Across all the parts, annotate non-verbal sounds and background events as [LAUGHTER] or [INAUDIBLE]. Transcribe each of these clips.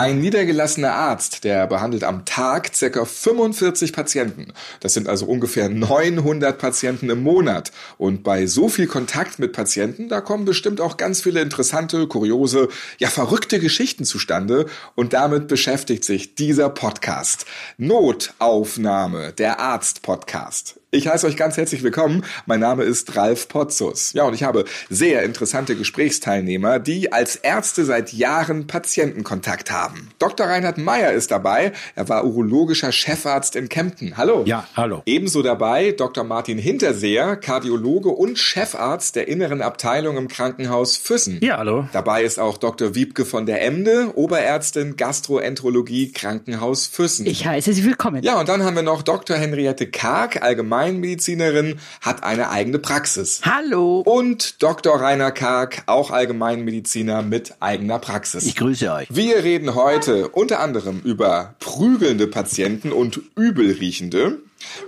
Ein niedergelassener Arzt, der behandelt am Tag ca. 45 Patienten. Das sind also ungefähr 900 Patienten im Monat. Und bei so viel Kontakt mit Patienten, da kommen bestimmt auch ganz viele interessante, kuriose, ja verrückte Geschichten zustande. Und damit beschäftigt sich dieser Podcast. Notaufnahme, der Arzt-Podcast. Ich heiße euch ganz herzlich willkommen. Mein Name ist Ralf Potzus. Ja, und ich habe sehr interessante Gesprächsteilnehmer, die als Ärzte seit Jahren Patientenkontakt haben. Dr. Reinhard Meyer ist dabei. Er war urologischer Chefarzt in Kempten. Hallo. Ja, hallo. Ebenso dabei Dr. Martin Hinterseher, Kardiologe und Chefarzt der inneren Abteilung im Krankenhaus Füssen. Ja, hallo. Dabei ist auch Dr. Wiebke von der Emde, Oberärztin Gastroenterologie Krankenhaus Füssen. Ich heiße Sie willkommen. Ja, und dann haben wir noch Dr. Henriette Karg, allgemein Allgemeinmedizinerin, hat eine eigene Praxis. Hallo. Und Dr. Rainer Karg, auch Allgemeinmediziner mit eigener Praxis. Ich grüße euch. Wir reden heute unter anderem über prügelnde Patienten und übelriechende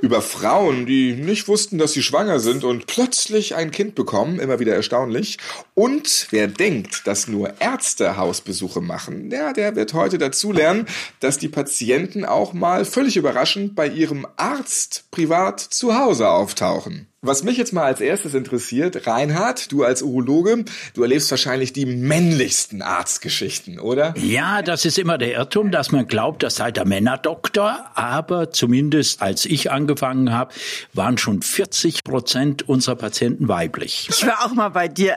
über Frauen, die nicht wussten, dass sie schwanger sind und plötzlich ein Kind bekommen, immer wieder erstaunlich. Und wer denkt, dass nur Ärzte Hausbesuche machen, ja, der wird heute dazu lernen, dass die Patienten auch mal völlig überraschend bei ihrem Arzt privat zu Hause auftauchen. Was mich jetzt mal als erstes interessiert, Reinhard, du als Urologe, du erlebst wahrscheinlich die männlichsten Arztgeschichten, oder? Ja, das ist immer der Irrtum, dass man glaubt, das sei der Männerdoktor, aber zumindest als ich angefangen habe, waren schon 40 Prozent unserer Patienten weiblich. Ich war auch mal bei dir.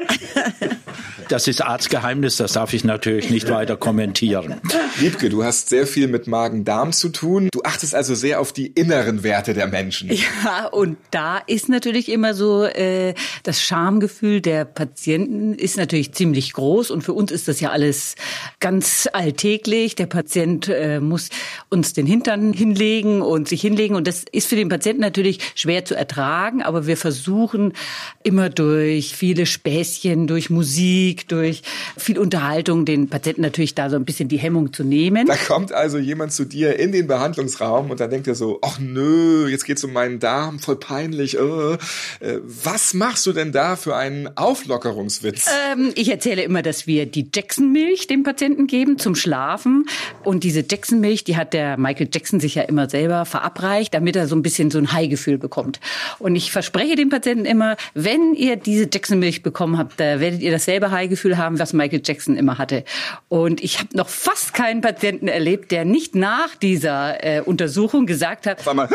Das ist Arztgeheimnis, das darf ich natürlich nicht weiter kommentieren. Liebke, du hast sehr viel mit Magen-Darm zu tun. Du achtest also sehr auf die inneren Werte der Menschen. Ja, und da ist natürlich immer so, äh, das Schamgefühl der Patienten ist natürlich ziemlich groß und für uns ist das ja alles ganz alltäglich. Der Patient äh, muss uns den Hintern hinlegen und sich hinlegen und das ist für den Patienten natürlich schwer zu ertragen, aber wir versuchen immer durch viele Späßchen, durch Musik, durch viel Unterhaltung den Patienten natürlich da so ein bisschen die Hemmung zu nehmen. Da kommt also jemand zu dir in den Behandlungsraum und dann denkt er so, ach nö, jetzt geht's um meinen Darm, voll peinlich. Äh. Äh, Was machst du denn da für einen Auflockerungswitz? Ähm, ich erzähle immer, dass wir die Jackson-Milch dem Patienten geben zum Schlafen. Und diese Jackson-Milch, die hat der Michael Jackson sich ja immer selber verabreicht, damit er so ein bisschen so ein High-Gefühl bekommt. Und ich verspreche dem Patienten immer, wenn ihr diese Jackson-Milch bekommen habt, da werdet ihr dasselbe High-Gefühl haben, was Michael Jackson immer hatte. Und ich habe noch fast keinen Patienten erlebt, der nicht nach dieser äh, Untersuchung gesagt hat, Sag mal,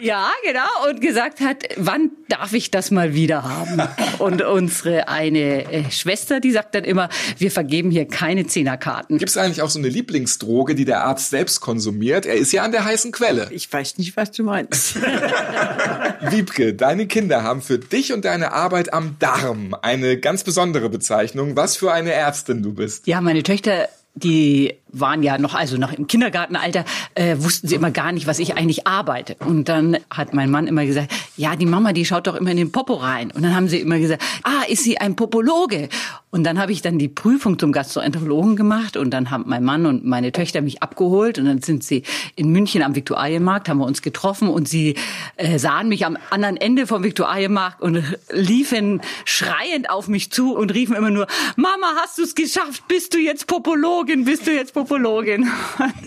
ja, genau. Und gesagt hat, wann darf ich das mal wieder haben? Und unsere eine äh, Schwester, die sagt dann immer, wir vergeben hier keine Zehnerkarten. Gibt es eigentlich auch so eine Lieblingsdroge, die der Arzt selbst konsumiert? Er ist ja an der heißen Quelle. Ich weiß nicht, was du meinst. [LAUGHS] Wiebke, deine Kinder haben für dich und deine Arbeit am Darm eine ganz besondere Bezeichnung. Was für eine Ärztin du bist. Ja, meine Töchter, die waren ja noch, also noch im Kindergartenalter, äh, wussten sie immer gar nicht, was ich eigentlich arbeite. Und dann hat mein Mann immer gesagt, ja, die Mama, die schaut doch immer in den Popo rein. Und dann haben sie immer gesagt, ah, ist sie ein Popologe? Und dann habe ich dann die Prüfung zum Gastroenterologen gemacht und dann haben mein Mann und meine Töchter mich abgeholt und dann sind sie in München am Viktualienmarkt, haben wir uns getroffen und sie äh, sahen mich am anderen Ende vom Viktualienmarkt und liefen schreiend auf mich zu und riefen immer nur, Mama, hast du es geschafft? Bist du jetzt Popologin? Bist du jetzt Popologin?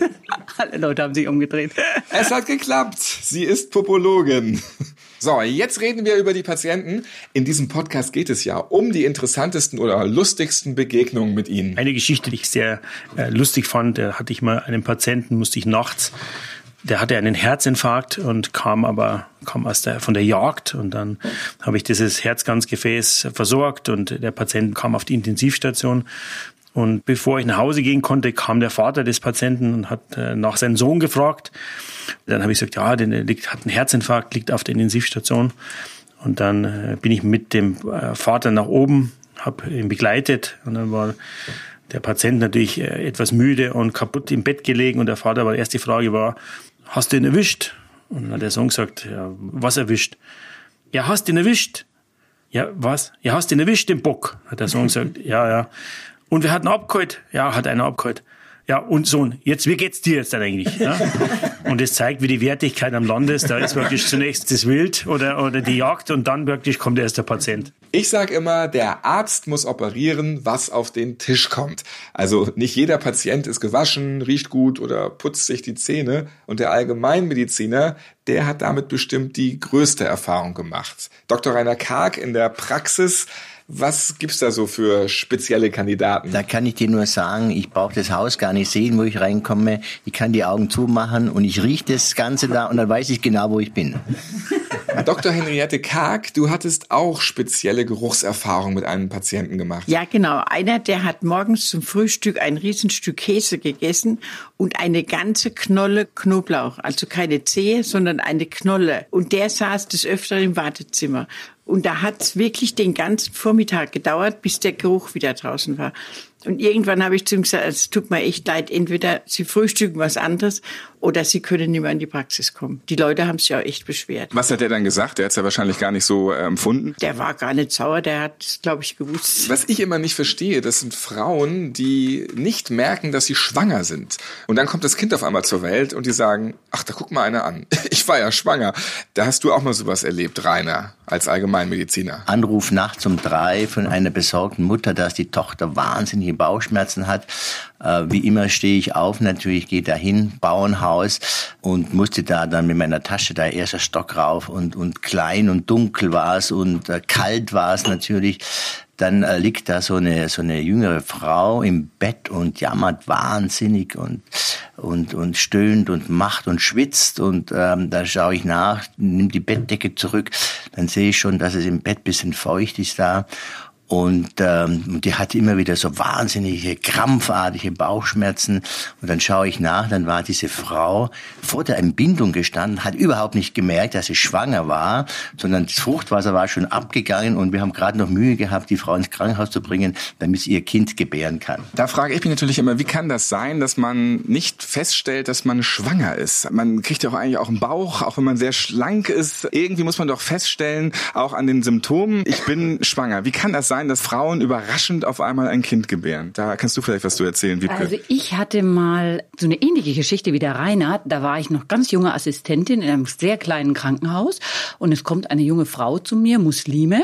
[LAUGHS] Alle Leute haben sich umgedreht. Es hat geklappt. Sie ist Popologin. So, jetzt reden wir über die Patienten. In diesem Podcast geht es ja um die interessantesten oder lustigsten Begegnungen mit ihnen. Eine Geschichte, die ich sehr äh, lustig fand, da hatte ich mal einen Patienten, musste ich nachts, der hatte einen Herzinfarkt und kam aber kam aus der von der Jagd und dann habe ich dieses Herzkranzgefäß versorgt und der Patient kam auf die Intensivstation und bevor ich nach Hause gehen konnte, kam der Vater des Patienten und hat äh, nach seinem Sohn gefragt. Dann habe ich gesagt, ja, der liegt, hat einen Herzinfarkt, liegt auf der Intensivstation. Und dann äh, bin ich mit dem äh, Vater nach oben, habe ihn begleitet und dann war der Patient natürlich etwas müde und kaputt im Bett gelegen und der Vater war, die erste Frage war, hast du ihn erwischt? Und dann hat der Sohn gesagt, ja, was erwischt? Ja, hast du ihn erwischt? Ja, was? Ja, hast du ihn erwischt, den Bock? Hat der Sohn [LAUGHS] gesagt, ja, ja. Und wir hatten abgeholt. Ja, hat einer abgeholt. ja, und Sohn, jetzt, wie geht's dir jetzt eigentlich? Ja? [LAUGHS] Und es zeigt, wie die Wertigkeit am Land ist. Da ist wirklich zunächst das Wild oder, oder die Jagd und dann wirklich kommt erst der Patient. Ich sag immer, der Arzt muss operieren, was auf den Tisch kommt. Also nicht jeder Patient ist gewaschen, riecht gut oder putzt sich die Zähne. Und der Allgemeinmediziner, der hat damit bestimmt die größte Erfahrung gemacht. Dr. Rainer Karg in der Praxis was gibt's da so für spezielle Kandidaten? Da kann ich dir nur sagen, ich brauche das Haus gar nicht sehen, wo ich reinkomme. Ich kann die Augen zumachen und ich rieche das Ganze da und dann weiß ich genau, wo ich bin. [LAUGHS] Dr. Henriette Karg, du hattest auch spezielle Geruchserfahrungen mit einem Patienten gemacht. Ja, genau. Einer, der hat morgens zum Frühstück ein Riesenstück Käse gegessen und eine ganze Knolle Knoblauch. Also keine Zehe, sondern eine Knolle. Und der saß des Öfteren im Wartezimmer. Und da hat es wirklich den ganzen Vormittag gedauert, bis der Geruch wieder draußen war. Und irgendwann habe ich zu ihm gesagt, es tut mir echt leid, entweder Sie frühstücken was anderes oder Sie können nicht mehr in die Praxis kommen. Die Leute haben sich ja echt beschwert. Was hat der dann gesagt? Der hat es ja wahrscheinlich gar nicht so äh, empfunden. Der war gar nicht sauer, der hat es, glaube ich, gewusst. Was ich immer nicht verstehe, das sind Frauen, die nicht merken, dass sie schwanger sind. Und dann kommt das Kind auf einmal zur Welt und die sagen, ach, da guck mal einer an. [LAUGHS] Ich war ja schwanger. Da hast du auch mal sowas erlebt, Rainer, als Allgemeinmediziner. Anruf nachts um drei von einer besorgten Mutter, dass die Tochter wahnsinnige Bauchschmerzen hat. Äh, wie immer stehe ich auf, natürlich gehe dahin, Bauernhaus und musste da dann mit meiner Tasche da erster Stock rauf und, und klein und dunkel war es und äh, kalt war es natürlich. Dann äh, liegt da so eine so eine jüngere Frau im Bett und jammert wahnsinnig und und und stöhnt und macht und schwitzt und ähm, da schaue ich nach, nimm die Bettdecke zurück, dann sehe ich schon, dass es im Bett bisschen feucht ist da und ähm, die hatte immer wieder so wahnsinnige, krampfartige Bauchschmerzen. Und dann schaue ich nach, dann war diese Frau vor der Entbindung gestanden, hat überhaupt nicht gemerkt, dass sie schwanger war, sondern das Fruchtwasser war schon abgegangen und wir haben gerade noch Mühe gehabt, die Frau ins Krankenhaus zu bringen, damit sie ihr Kind gebären kann. Da frage ich mich natürlich immer, wie kann das sein, dass man nicht feststellt, dass man schwanger ist? Man kriegt ja auch eigentlich auch einen Bauch, auch wenn man sehr schlank ist. Irgendwie muss man doch feststellen, auch an den Symptomen, ich bin schwanger. Wie kann das sein? Sein, dass Frauen überraschend auf einmal ein Kind gebären. Da kannst du vielleicht was zu erzählen, Wiebke. Also ich hatte mal so eine ähnliche Geschichte wie der Reinhard. Da war ich noch ganz junge Assistentin in einem sehr kleinen Krankenhaus und es kommt eine junge Frau zu mir, Muslime,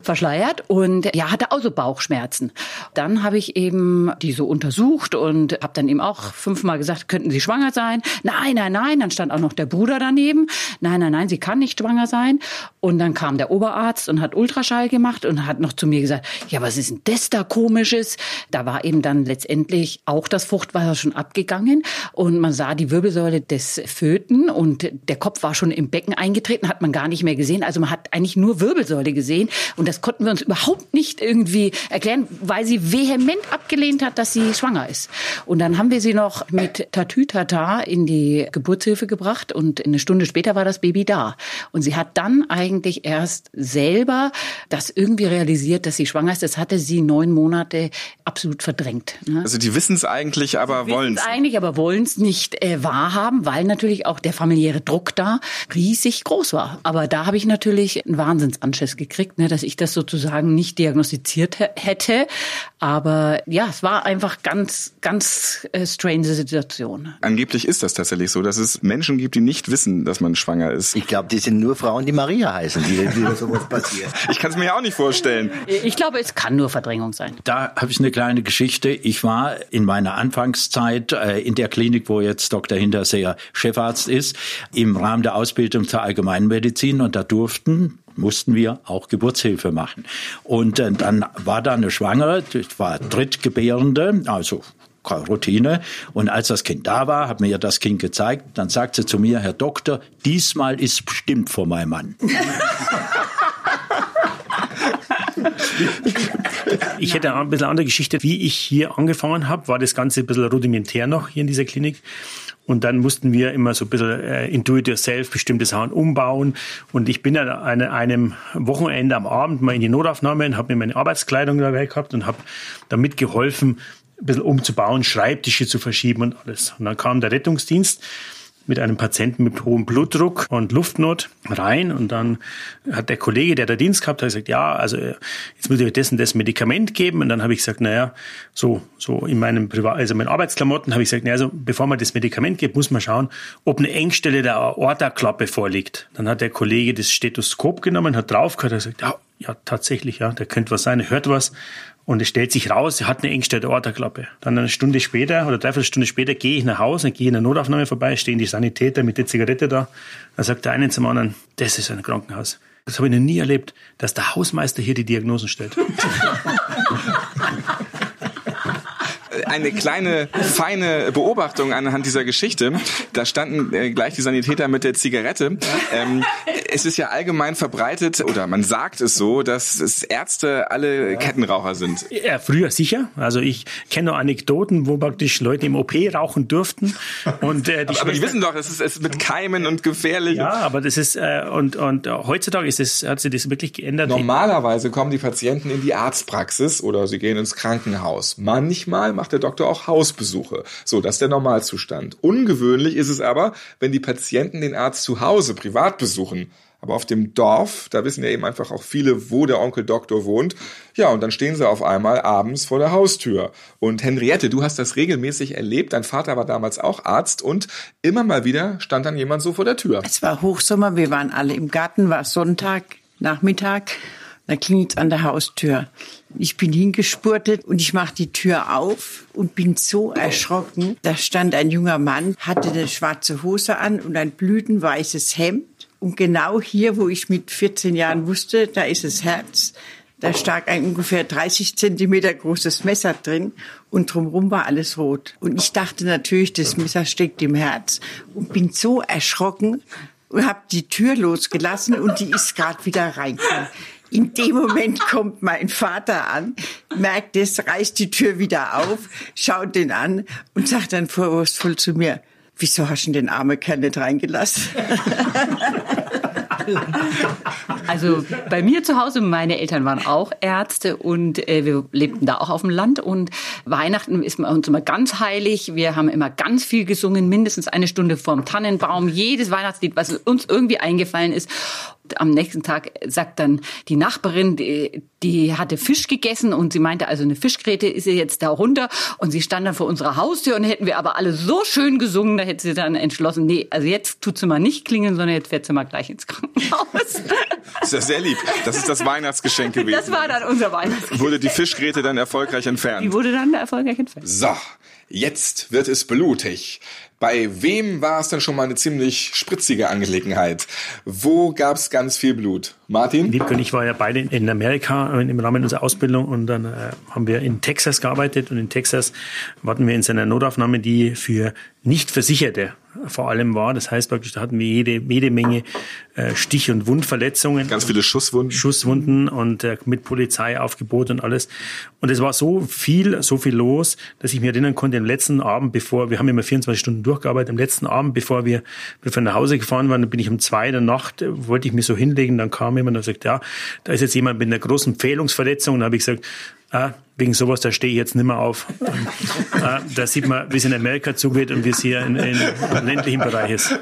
verschleiert und ja, hatte auch so Bauchschmerzen. Dann habe ich eben die so untersucht und habe dann eben auch fünfmal gesagt, könnten Sie schwanger sein? Nein, nein, nein. Dann stand auch noch der Bruder daneben. Nein, nein, nein, sie kann nicht schwanger sein. Und dann kam der Oberarzt und hat Ultraschall gemacht und hat noch zu mir gesagt, gesagt, ja, was ist denn das da komisches? Da war eben dann letztendlich auch das Fruchtwasser schon abgegangen und man sah die Wirbelsäule des Föten und der Kopf war schon im Becken eingetreten, hat man gar nicht mehr gesehen. Also man hat eigentlich nur Wirbelsäule gesehen und das konnten wir uns überhaupt nicht irgendwie erklären, weil sie vehement abgelehnt hat, dass sie schwanger ist. Und dann haben wir sie noch mit Tatütata in die Geburtshilfe gebracht und eine Stunde später war das Baby da. Und sie hat dann eigentlich erst selber das irgendwie realisiert, dass sie schwanger ist, das hatte sie neun Monate absolut verdrängt. Ne? Also die wissen es eigentlich, aber wollen es eigentlich, aber wollen es nicht äh, wahrhaben, weil natürlich auch der familiäre Druck da riesig groß war. Aber da habe ich natürlich einen Wahnsinnsanschiss gekriegt, ne, dass ich das sozusagen nicht diagnostiziert hätte. Aber ja, es war einfach ganz, ganz äh, strange Situation. Angeblich ist das tatsächlich so, dass es Menschen gibt, die nicht wissen, dass man schwanger ist. Ich glaube, die sind nur Frauen, die Maria heißen, die, die sowas passiert. ich kann es mir ja auch nicht vorstellen. Ich glaube, es kann nur Verdrängung sein. Da habe ich eine kleine Geschichte. Ich war in meiner Anfangszeit äh, in der Klinik, wo jetzt Dr. Hinterseher Chefarzt ist, im Rahmen der Ausbildung zur Allgemeinmedizin und da durften mussten wir auch Geburtshilfe machen. Und äh, dann war da eine Schwangere, das war Drittgebärende, also Routine. Und als das Kind da war, hat mir ja das Kind gezeigt, dann sagt sie zu mir, Herr Doktor, diesmal ist bestimmt vor meinem Mann. [LAUGHS] Ich hätte ein bisschen andere Geschichte. Wie ich hier angefangen habe, war das Ganze ein bisschen rudimentär noch hier in dieser Klinik. Und dann mussten wir immer so ein bisschen äh, intuit yourself bestimmte Sachen umbauen. Und ich bin an einem Wochenende am Abend mal in die Notaufnahme und habe mir meine Arbeitskleidung dabei gehabt und habe damit geholfen, ein bisschen umzubauen, Schreibtische zu verschieben und alles. Und dann kam der Rettungsdienst mit einem Patienten mit hohem Blutdruck und Luftnot rein und dann hat der Kollege, der da Dienst gehabt hat, gesagt, ja, also jetzt muss ich und das Medikament geben und dann habe ich gesagt, naja, so so in meinem Privat, also meinen Arbeitsklamotten habe ich gesagt, naja, also bevor man das Medikament gibt, muss man schauen, ob eine Engstelle der Aortaklappe vorliegt. Dann hat der Kollege das Stethoskop genommen, hat draufgehört, hat gesagt, ja, ja, tatsächlich, ja, da könnte was sein, er hört was. Und es stellt sich raus, er hat eine engstellte Aortaklappe. Dann eine Stunde später oder dreiviertel Stunde später gehe ich nach Hause, gehe in der Notaufnahme vorbei, stehen die Sanitäter mit der Zigarette da. Dann sagt der eine zum anderen, das ist ein Krankenhaus. Das habe ich noch nie erlebt, dass der Hausmeister hier die Diagnosen stellt. [LAUGHS] eine kleine, feine Beobachtung anhand dieser Geschichte. Da standen äh, gleich die Sanitäter mit der Zigarette. Ähm, es ist ja allgemein verbreitet, oder man sagt es so, dass es Ärzte alle Kettenraucher sind. Ja, früher sicher. Also ich kenne noch Anekdoten, wo praktisch Leute im OP rauchen durften. Und, äh, die aber, aber die wissen doch, es ist, es ist mit Keimen und gefährlich. Ja, aber das ist, äh, und, und heutzutage ist es, hat sich das wirklich geändert. Normalerweise kommen die Patienten in die Arztpraxis oder sie gehen ins Krankenhaus. Manchmal macht der Doktor auch Hausbesuche. So, das ist der Normalzustand. Ungewöhnlich ist es aber, wenn die Patienten den Arzt zu Hause privat besuchen. Aber auf dem Dorf, da wissen ja eben einfach auch viele, wo der Onkel Doktor wohnt. Ja, und dann stehen sie auf einmal abends vor der Haustür. Und Henriette, du hast das regelmäßig erlebt. Dein Vater war damals auch Arzt und immer mal wieder stand dann jemand so vor der Tür. Es war Hochsommer, wir waren alle im Garten, war Sonntag, Nachmittag. Da klingelt an der Haustür. Ich bin hingespurtet und ich mache die Tür auf und bin so erschrocken. Da stand ein junger Mann, hatte eine schwarze Hose an und ein blütenweißes Hemd. Und genau hier, wo ich mit 14 Jahren wusste, da ist das Herz, da stak ein ungefähr 30 Zentimeter großes Messer drin und drumherum war alles rot. Und ich dachte natürlich, das Messer steckt im Herz und bin so erschrocken und habe die Tür losgelassen und die ist gerade wieder reingekommen. In dem Moment kommt mein Vater an, merkt es, reißt die Tür wieder auf, schaut den an und sagt dann vorwurfsvoll zu mir, wieso hast du den armen Kerl nicht reingelassen? Also bei mir zu Hause, meine Eltern waren auch Ärzte und äh, wir lebten da auch auf dem Land und Weihnachten ist uns immer ganz heilig. Wir haben immer ganz viel gesungen, mindestens eine Stunde vorm Tannenbaum, jedes Weihnachtslied, was uns irgendwie eingefallen ist am nächsten Tag sagt dann die Nachbarin, die, die hatte Fisch gegessen und sie meinte, also eine Fischgräte ist ihr jetzt da runter und sie stand dann vor unserer Haustür und hätten wir aber alle so schön gesungen, da hätte sie dann entschlossen, nee, also jetzt tut sie mal nicht klingeln, sondern jetzt fährt sie mal gleich ins Krankenhaus. Das [LAUGHS] ist ja sehr lieb. Das ist das Weihnachtsgeschenk gewesen. Das war dann unser Weihnachtsgeschenk. Wurde die Fischgräte dann erfolgreich entfernt? Die wurde dann erfolgreich entfernt. So, jetzt wird es blutig. Bei wem war es dann schon mal eine ziemlich spritzige Angelegenheit? Wo gab es ganz viel Blut? Martin? Liebke und ich waren ja beide in Amerika im Rahmen unserer Ausbildung und dann äh, haben wir in Texas gearbeitet und in Texas warten wir in seiner Notaufnahme, die für Nicht-Versicherte vor allem war. Das heißt praktisch, da hatten wir jede, jede Menge äh, Stich- und Wundverletzungen. Ganz viele Schusswunden. Schusswunden und äh, mit Polizeiaufgebot und alles. Und es war so viel, so viel los, dass ich mich erinnern konnte, am letzten Abend, bevor, wir haben immer 24 Stunden durchgearbeitet, am letzten Abend, bevor wir, bevor wir nach Hause gefahren waren, bin ich um zwei in der Nacht, äh, wollte ich mich so hinlegen, dann kam jemand und sagt, ja, da ist jetzt jemand mit einer großen Fehlungsverletzung. Und habe ich gesagt, ah, wegen sowas, da stehe ich jetzt nicht mehr auf. ah, da sieht man, wie es in Amerika zugeht und wie es hier in, in ländlichen Bereich ist.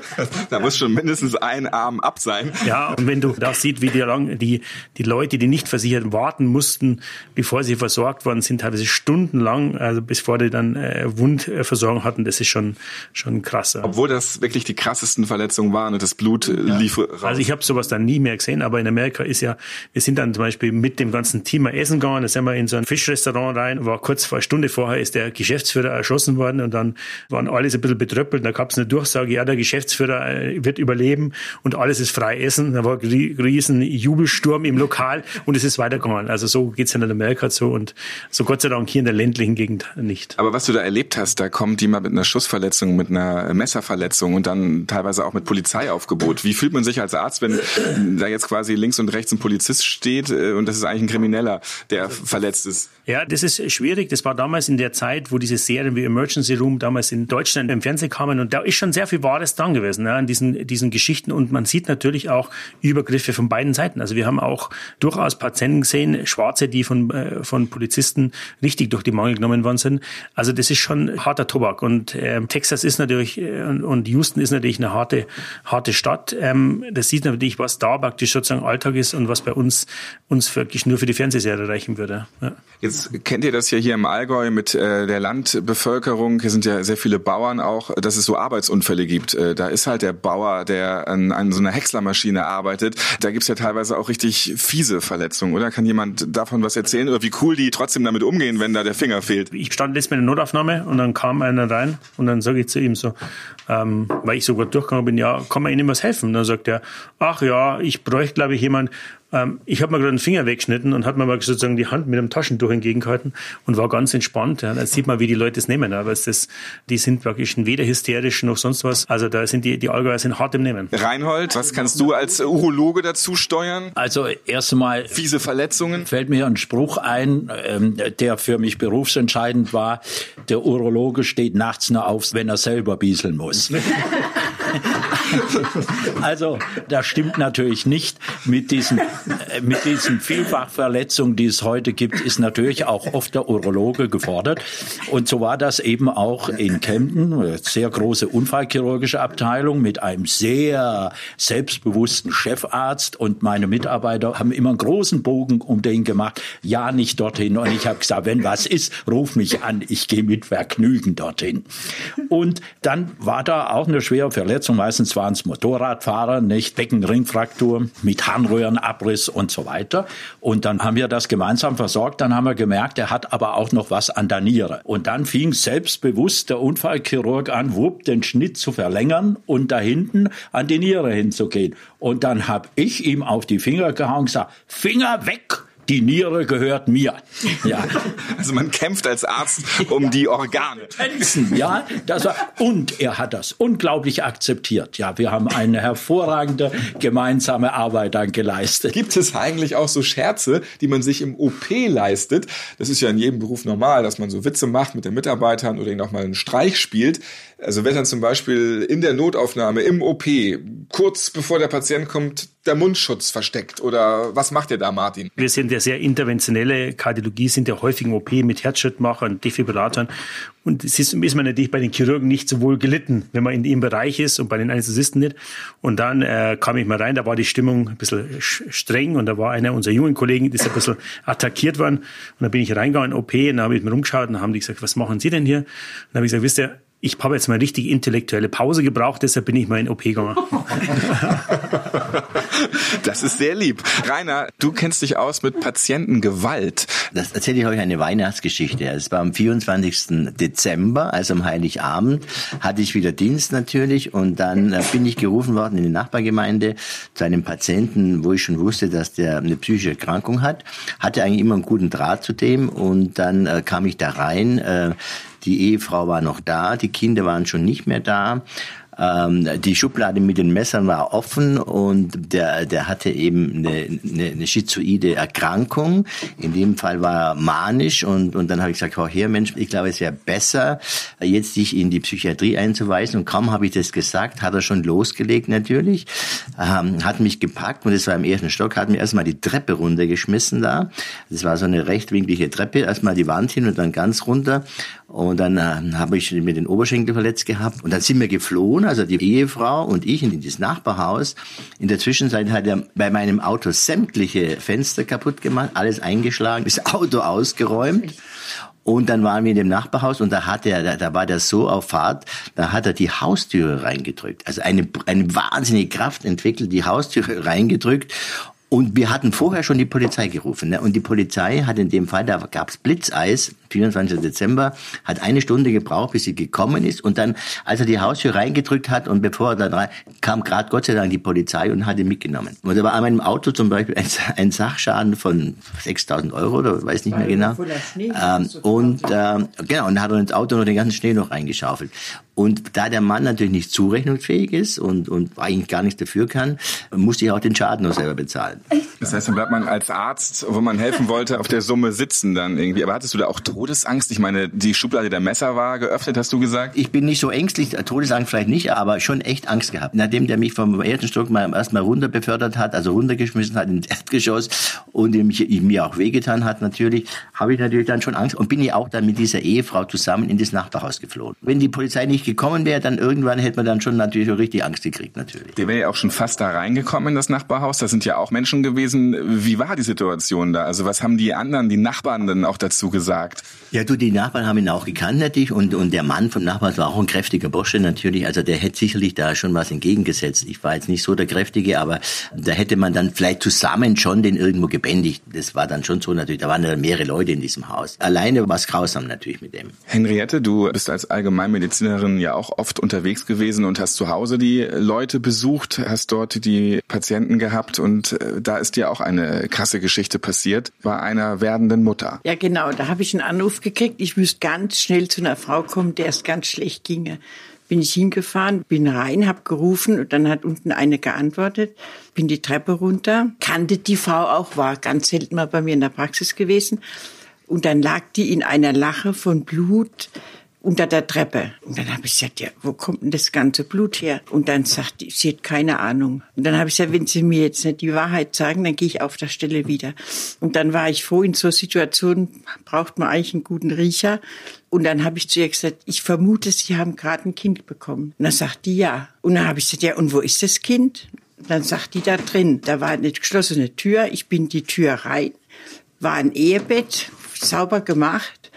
Da muss schon mindestens ein Arm ab sein. Ja, und wenn du da siehst, wie die, lang, die, die Leute, die nicht versichert warten mussten, bevor sie versorgt worden sind, teilweise stundenlang, also bevor die dann äh, Wundversorgung hatten, das ist schon, schon krass. Obwohl das wirklich die krassesten Verletzungen waren und das Blut äh, ja. lief raus. Also ich habe sowas dann nie mehr gesehen, aber in Amerika ist ja, wir sind dann zum Beispiel mit dem ganzen Team mal essen gegangen, da sind wir in so ein Fischrestaurant rein, war kurz vor eine Stunde vorher ist der Geschäftsführer erschossen worden und dann waren alles ein bisschen betröppelt. Da gab es eine Durchsage, ja, der Geschäftsführer äh, wird überleben und alles ist frei essen. Da war ein riesen Jubelsturm im Lokal und es ist weitergegangen. Also so geht's in Amerika so und so Gott sei Dank hier in der ländlichen Gegend nicht. Aber was du da erlebt hast, da kommt jemand mit einer Schussverletzung, mit einer Messerverletzung und dann teilweise auch mit Polizeiaufgebot. Wie fühlt man sich als Arzt, wenn da jetzt quasi links und rechts ein Polizist steht äh, und das ist eigentlich ein Krimineller, der verletzt es? Ja, das ist schwierig. Das war damals in der Zeit, wo diese Serien wie Emergency Room damals in Deutschland im Fernsehen kamen. Und da ist schon sehr viel Wahres dran gewesen, ja, an diesen, diesen Geschichten. Und man sieht natürlich auch Übergriffe von beiden Seiten. Also wir haben auch durchaus Patienten gesehen, Schwarze, die von, äh, von Polizisten richtig durch die Mangel genommen worden sind. Also das ist schon harter Tobak. Und äh, Texas ist natürlich äh, und Houston ist natürlich eine harte, harte Stadt. Ähm, das sieht natürlich, was da praktisch sozusagen Alltag ist und was bei uns uns wirklich nur für die Fernsehserie reichen würde. Ja. Jetzt kennt ihr das ja hier im Allgäu mit äh, der Landbevölkerung. Hier sind ja sehr viele Bauern auch, dass es so Arbeitsunfälle gibt. Äh, da ist halt der Bauer, der an, an so einer Häckslermaschine arbeitet. Da gibt's ja teilweise auch richtig fiese Verletzungen, oder? Kann jemand davon was erzählen? Oder wie cool die trotzdem damit umgehen, wenn da der Finger fehlt? Ich stand letztes Mal in der Notaufnahme und dann kam einer rein und dann sage ich zu ihm so, ähm, weil ich so gut durchgegangen bin, ja, kann man Ihnen was helfen? Und dann sagt er, ach ja, ich bräuchte, glaube ich, jemand, ähm, ich habe mir gerade den Finger weggeschnitten und hat mir mal sozusagen die Hand mit einem Taschentuch entgegengehalten und war ganz entspannt. Ja. Da sieht man, wie die Leute es nehmen. Aber es das, die sind praktisch weder hysterisch noch sonst was. Also da sind die, die Allgäuer sind hart im Nehmen. Reinhold, was kannst du als Urologe dazu steuern? Also erst einmal Fiese Verletzungen? fällt mir ein Spruch ein, ähm, der für mich berufsentscheidend war. Der Urologe steht nachts nur auf, wenn er selber bieseln muss. [LAUGHS] [LAUGHS] Also, das stimmt natürlich nicht. Mit diesen, äh, mit diesen Vielfachverletzungen, die es heute gibt, ist natürlich auch oft der Urologe gefordert. Und so war das eben auch in Kempten, sehr große unfallchirurgische Abteilung mit einem sehr selbstbewussten Chefarzt. Und meine Mitarbeiter haben immer einen großen Bogen um den gemacht. Ja, nicht dorthin. Und ich habe gesagt, wenn was ist, ruf mich an. Ich gehe mit Vergnügen dorthin. Und dann war da auch eine schwere Verletzung. Meistens waren es Motorradfahrer, nicht Beckenringfraktur mit Harnröhrenabriss und so weiter. Und dann haben wir das gemeinsam versorgt. Dann haben wir gemerkt, er hat aber auch noch was an der Niere. Und dann fing selbstbewusst der Unfallchirurg an, wupp, den Schnitt zu verlängern und da hinten an die Niere hinzugehen. Und dann habe ich ihm auf die Finger gehauen und gesagt, Finger weg! Die Niere gehört mir. Ja. [LAUGHS] Also man kämpft als Arzt um die Organe. [LAUGHS] Ja, das war, und er hat das unglaublich akzeptiert. Ja, wir haben eine hervorragende gemeinsame Arbeit dann geleistet. Gibt es eigentlich auch so Scherze, die man sich im OP leistet? Das ist ja in jedem Beruf normal, dass man so Witze macht mit den Mitarbeitern oder ihnen auch mal einen Streich spielt. Also wenn dann zum Beispiel in der Notaufnahme im OP kurz bevor der Patient kommt der Mundschutz versteckt oder was macht ihr da, Martin? Wir sind ja sehr interventionelle Kardiologie, sind ja häufig im OP mit Herzschrittmachern, Defibrillatoren und es ist, ist man natürlich bei den Chirurgen nicht so wohl gelitten, wenn man in dem Bereich ist und bei den Anästhesisten nicht. Und dann äh, kam ich mal rein, da war die Stimmung ein bisschen streng und da war einer unserer jungen Kollegen, die ist ein bisschen attackiert worden. Und dann bin ich reingegangen in OP und dann habe ich mir rumgeschaut und haben die gesagt, was machen Sie denn hier? Und dann habe ich gesagt, wisst ihr, ich habe jetzt mal richtig intellektuelle Pause gebraucht, deshalb bin ich mal in OP gegangen. [LAUGHS] Das ist sehr lieb. Rainer, du kennst dich aus mit Patientengewalt. Das erzähle ich euch eine Weihnachtsgeschichte. Es war am 24. Dezember, also am Heiligabend, hatte ich wieder Dienst natürlich und dann äh, bin ich gerufen worden in die Nachbargemeinde zu einem Patienten, wo ich schon wusste, dass der eine psychische Erkrankung hat. Hatte eigentlich immer einen guten Draht zu dem und dann äh, kam ich da rein. Äh, die Ehefrau war noch da, die Kinder waren schon nicht mehr da. Ähm, die Schublade mit den Messern war offen und der, der hatte eben eine, eine, eine schizoide Erkrankung. In dem Fall war er manisch und, und dann habe ich gesagt, oh hier Mensch, ich glaube, es wäre besser, jetzt dich in die Psychiatrie einzuweisen. Und kaum habe ich das gesagt, hat er schon losgelegt natürlich, ähm, hat mich gepackt und es war im ersten Stock, hat mir erstmal die Treppe runtergeschmissen da. Das war so eine rechtwinklige Treppe, erstmal die Wand hin und dann ganz runter. Und dann äh, habe ich mir den Oberschenkel verletzt gehabt und dann sind wir geflohen also die Ehefrau und ich in das Nachbarhaus. In der Zwischenzeit hat er bei meinem Auto sämtliche Fenster kaputt gemacht, alles eingeschlagen, das Auto ausgeräumt. Und dann waren wir in dem Nachbarhaus und da hat er, da, da war der so auf Fahrt, da hat er die Haustüre reingedrückt. Also eine, eine wahnsinnige Kraft entwickelt, die Haustüre [LAUGHS] reingedrückt und wir hatten vorher schon die Polizei gerufen. Ne? Und die Polizei hat in dem Fall, da gab's Blitzeis, 24. Dezember, hat eine Stunde gebraucht, bis sie gekommen ist. Und dann, als er die Haustür reingedrückt hat und bevor er dann rein, kam gerade Gott sei Dank die Polizei und hat ihn mitgenommen. Und da war an meinem Auto zum Beispiel ein, ein Sachschaden von 6.000 Euro oder weiß nicht mehr genau. Ähm, und äh, genau, und dann hat er ins Auto noch den ganzen Schnee noch reingeschaufelt. Und da der Mann natürlich nicht zurechnungsfähig ist und, und eigentlich gar nichts dafür kann, musste ich auch den Schaden noch selber bezahlen. Das heißt, dann bleibt man als Arzt, wo man helfen wollte, auf der Summe sitzen dann irgendwie. Aber hattest du da auch Todesangst? Ich meine, die Schublade der Messer war geöffnet, hast du gesagt? Ich bin nicht so ängstlich, Todesangst vielleicht nicht, aber schon echt Angst gehabt. Nachdem der mich vom ersten Stock mal erstmal runter befördert hat, also runtergeschmissen hat ins Erdgeschoss und mir auch wehgetan hat natürlich, habe ich natürlich dann schon Angst und bin ja auch dann mit dieser Ehefrau zusammen in das Nachbarhaus geflohen. Wenn die Polizei nicht gekommen wäre, dann irgendwann hätte man dann schon natürlich richtig Angst gekriegt natürlich. Der wäre ja auch schon fast da reingekommen in das Nachbarhaus. Da sind ja auch Menschen gewesen. Wie war die Situation da? Also was haben die anderen, die Nachbarn dann auch dazu gesagt? Ja, du, die Nachbarn haben ihn auch gekannt natürlich und, und der Mann vom Nachbarn war auch ein kräftiger Bursche natürlich. Also der hätte sicherlich da schon was entgegengesetzt. Ich war jetzt nicht so der Kräftige, aber da hätte man dann vielleicht zusammen schon den irgendwo gebändigt. Das war dann schon so natürlich. Da waren ja mehrere Leute in diesem Haus. Alleine war es grausam natürlich mit dem. Henriette, du bist als Allgemeinmedizinerin ja auch oft unterwegs gewesen und hast zu Hause die Leute besucht, hast dort die Patienten gehabt und äh, da ist dir auch eine krasse Geschichte passiert bei einer werdenden Mutter. Ja, genau. Da habe ich einen Anruf gekriegt. Ich müsste ganz schnell zu einer Frau kommen, der es ganz schlecht ginge. Bin ich hingefahren, bin rein, habe gerufen und dann hat unten eine geantwortet. Bin die Treppe runter, kannte die Frau auch, war ganz selten mal bei mir in der Praxis gewesen. Und dann lag die in einer Lache von Blut unter der Treppe. Und dann habe ich gesagt, ja, wo kommt denn das ganze Blut her? Und dann sagt die, sie hat keine Ahnung. Und dann habe ich gesagt, wenn Sie mir jetzt nicht die Wahrheit sagen, dann gehe ich auf der Stelle wieder. Und dann war ich froh, in so Situationen braucht man eigentlich einen guten Riecher. Und dann habe ich zu ihr gesagt, ich vermute, Sie haben gerade ein Kind bekommen. Und dann sagt die ja. Und dann habe ich gesagt, ja, und wo ist das Kind? Und dann sagt die da drin, da war eine geschlossene Tür, ich bin die Tür rein, war ein Ehebett, sauber gemacht,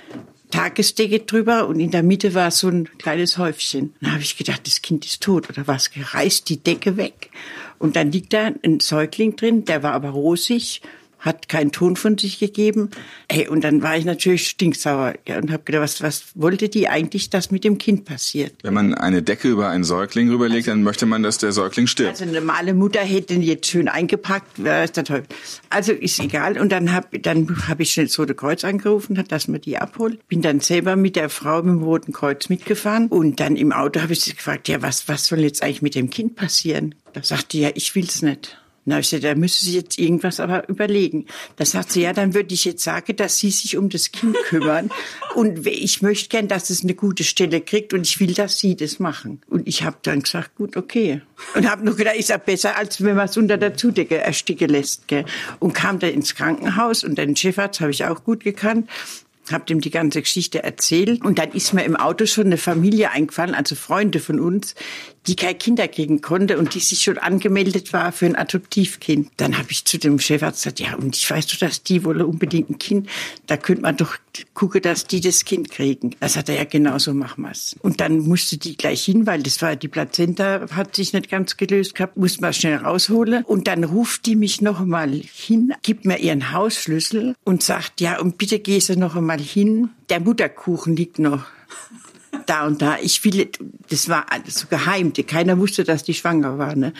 Tagesdecke drüber und in der Mitte war so ein kleines Häufchen. Dann habe ich gedacht, das Kind ist tot oder was, gereißt die Decke weg. Und dann liegt da ein Säugling drin, der war aber rosig, hat keinen Ton von sich gegeben. Hey, und dann war ich natürlich stinksauer und habe gedacht, was, was wollte die eigentlich, dass mit dem Kind passiert? Wenn man eine Decke über einen Säugling rüberlegt, also, dann möchte man, dass der Säugling stirbt. Also eine normale Mutter hätte ihn jetzt schön eingepackt, es der Teufel. Also ist egal. Und dann habe dann hab ich schnell das Rote Kreuz angerufen, dass man die abholt. Bin dann selber mit der Frau mit dem Roten Kreuz mitgefahren. Und dann im Auto habe ich sie gefragt, ja, was, was soll jetzt eigentlich mit dem Kind passieren? Da sagte die, ja, ich will's nicht. Na, ich sagte, da müssen Sie jetzt irgendwas aber überlegen. Da sagt sie, ja, dann würde ich jetzt sagen, dass Sie sich um das Kind [LAUGHS] kümmern. und ich möchte gern, dass es eine gute Stelle kriegt und ich will, dass Sie das machen. Und ich habe dann gesagt, gut, okay. Und habe nur gedacht, ist ja besser, als wenn man es unter der Zudecke ersticken lässt. Gell? Und kam da ins Krankenhaus und den Chefarzt habe ich auch gut gekannt habe dem die ganze Geschichte erzählt und dann ist mir im Auto schon eine Familie eingefallen, also Freunde von uns, die kein Kinder kriegen konnte und die sich schon angemeldet war für ein Adoptivkind. Dann habe ich zu dem Chefarzt gesagt, ja, und ich weiß doch, dass die wohl unbedingt ein Kind, da könnte man doch gucken, dass die das Kind kriegen. Da sagt er, ja, genau so machen wir's. Und dann musste die gleich hin, weil das war, die Plazenta hat sich nicht ganz gelöst gehabt, musste man schnell rausholen. Und dann ruft die mich noch einmal hin, gibt mir ihren Hausschlüssel und sagt, ja, und bitte geh sie noch einmal hin. Der Mutterkuchen liegt noch da und da. Ich will, das war alles so geheim. Keiner wusste, dass die schwanger war. Ne?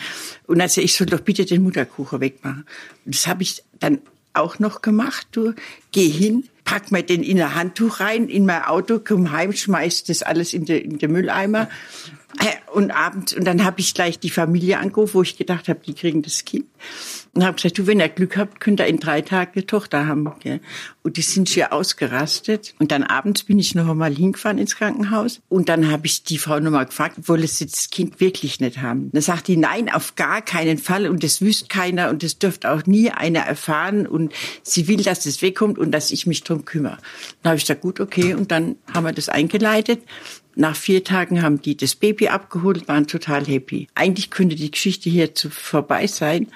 Und also ich soll doch bitte den Mutterkuchen wegmachen. Das habe ich dann auch noch gemacht. Du geh hin, pack mir den in ein Handtuch rein, in mein Auto, komm heim, schmeiß das alles in den den Mülleimer. Und abends, und dann habe ich gleich die Familie angerufen, wo ich gedacht habe, die kriegen das Kind. Und habe gesagt, du, wenn ihr Glück habt, könnt ihr in drei Tagen eine Tochter haben. Gell? Und die sind schier ausgerastet. Und dann abends bin ich noch einmal hingefahren ins Krankenhaus. Und dann habe ich die Frau nochmal gefragt, wolle sie das Kind wirklich nicht haben? Dann sagt die, nein, auf gar keinen Fall. Und das wüsste keiner. Und das dürfte auch nie einer erfahren. Und sie will, dass das wegkommt und dass ich mich drum kümmere. Dann habe ich gesagt, gut, okay. Und dann haben wir das eingeleitet. Nach vier Tagen haben die das Baby abgeholt, waren total happy. Eigentlich könnte die Geschichte hier zu vorbei sein.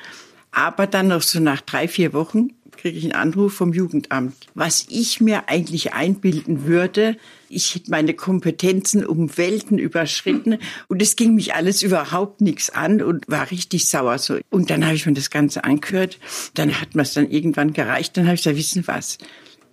Aber dann noch so nach drei, vier Wochen kriege ich einen Anruf vom Jugendamt. Was ich mir eigentlich einbilden würde, ich hätte meine Kompetenzen um Welten überschritten und es ging mich alles überhaupt nichts an und war richtig sauer so. Und dann habe ich mir das Ganze angehört. Dann hat mir es dann irgendwann gereicht. Dann habe ich gesagt, wissen was?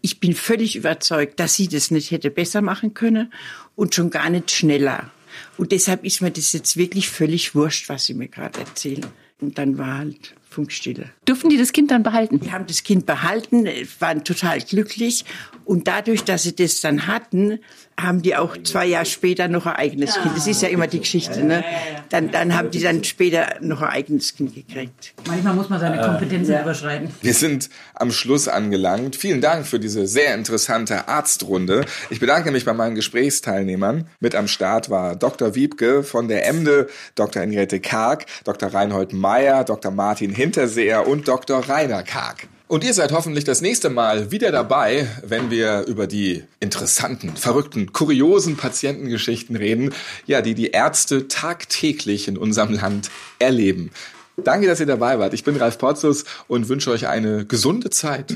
Ich bin völlig überzeugt, dass sie das nicht hätte besser machen können und schon gar nicht schneller. Und deshalb ist mir das jetzt wirklich völlig wurscht, was sie mir gerade erzählen. Und dann war halt Funkstille. Durften die das Kind dann behalten? Die haben das Kind behalten, waren total glücklich. Und dadurch, dass sie das dann hatten, haben die auch zwei Jahre später noch ein eigenes Kind. Das ist ja immer die Geschichte. Ne? Dann, dann haben die dann später noch ein eigenes Kind gekriegt. Manchmal muss man seine Kompetenzen überschreiten. Wir sind am Schluss angelangt. Vielen Dank für diese sehr interessante Arztrunde. Ich bedanke mich bei meinen Gesprächsteilnehmern. Mit am Start war Dr. Wiebke von der Emde, Dr. Henriette Karg, Dr. Reinhold Meyer, Dr. Martin Hinterseher und Dr. Rainer Karg. Und ihr seid hoffentlich das nächste Mal wieder dabei, wenn wir über die interessanten, verrückten, kuriosen Patientengeschichten reden, ja, die die Ärzte tagtäglich in unserem Land erleben. Danke, dass ihr dabei wart. Ich bin Ralf Potzus und wünsche euch eine gesunde Zeit.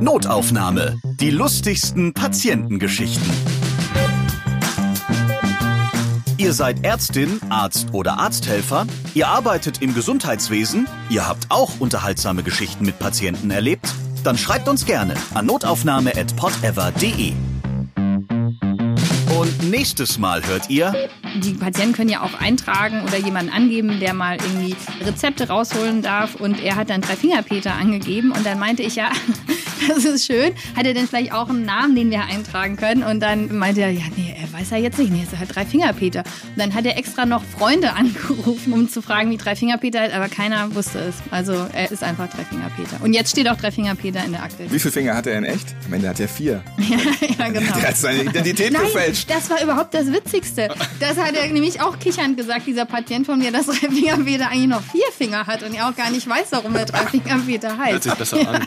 Notaufnahme. Die lustigsten Patientengeschichten. Ihr seid Ärztin, Arzt oder Arzthelfer, ihr arbeitet im Gesundheitswesen, ihr habt auch unterhaltsame Geschichten mit Patienten erlebt? Dann schreibt uns gerne an notaufnahme.podever.de. Und nächstes Mal hört ihr. Die Patienten können ja auch eintragen oder jemanden angeben, der mal irgendwie Rezepte rausholen darf. Und er hat dann drei Fingerpeter angegeben. Und dann meinte ich ja, das ist schön. Hat er denn vielleicht auch einen Namen, den wir eintragen können? Und dann meinte er, ja, nee, er weiß ja jetzt nicht. Nee, ist halt drei Fingerpeter. Und dann hat er extra noch Freunde [LAUGHS] angerufen, um zu fragen, wie drei Fingerpeter ist. Aber keiner wusste es. Also er ist einfach drei Fingerpeter. Und jetzt steht auch drei Fingerpeter in der Akte. Wie viele Finger hat er in echt? Am Ende hat er vier. [LAUGHS] ja, ja, genau. Der hat seine [LAUGHS] Identität Nein, gefälscht. das war überhaupt das Witzigste. Das hat er nämlich auch kichernd gesagt, dieser Patient von mir, dass drei Fingerpeter eigentlich noch vier Finger hat und er auch gar nicht weiß, warum er drei Fingerpeter heißt. Hört sich besser an.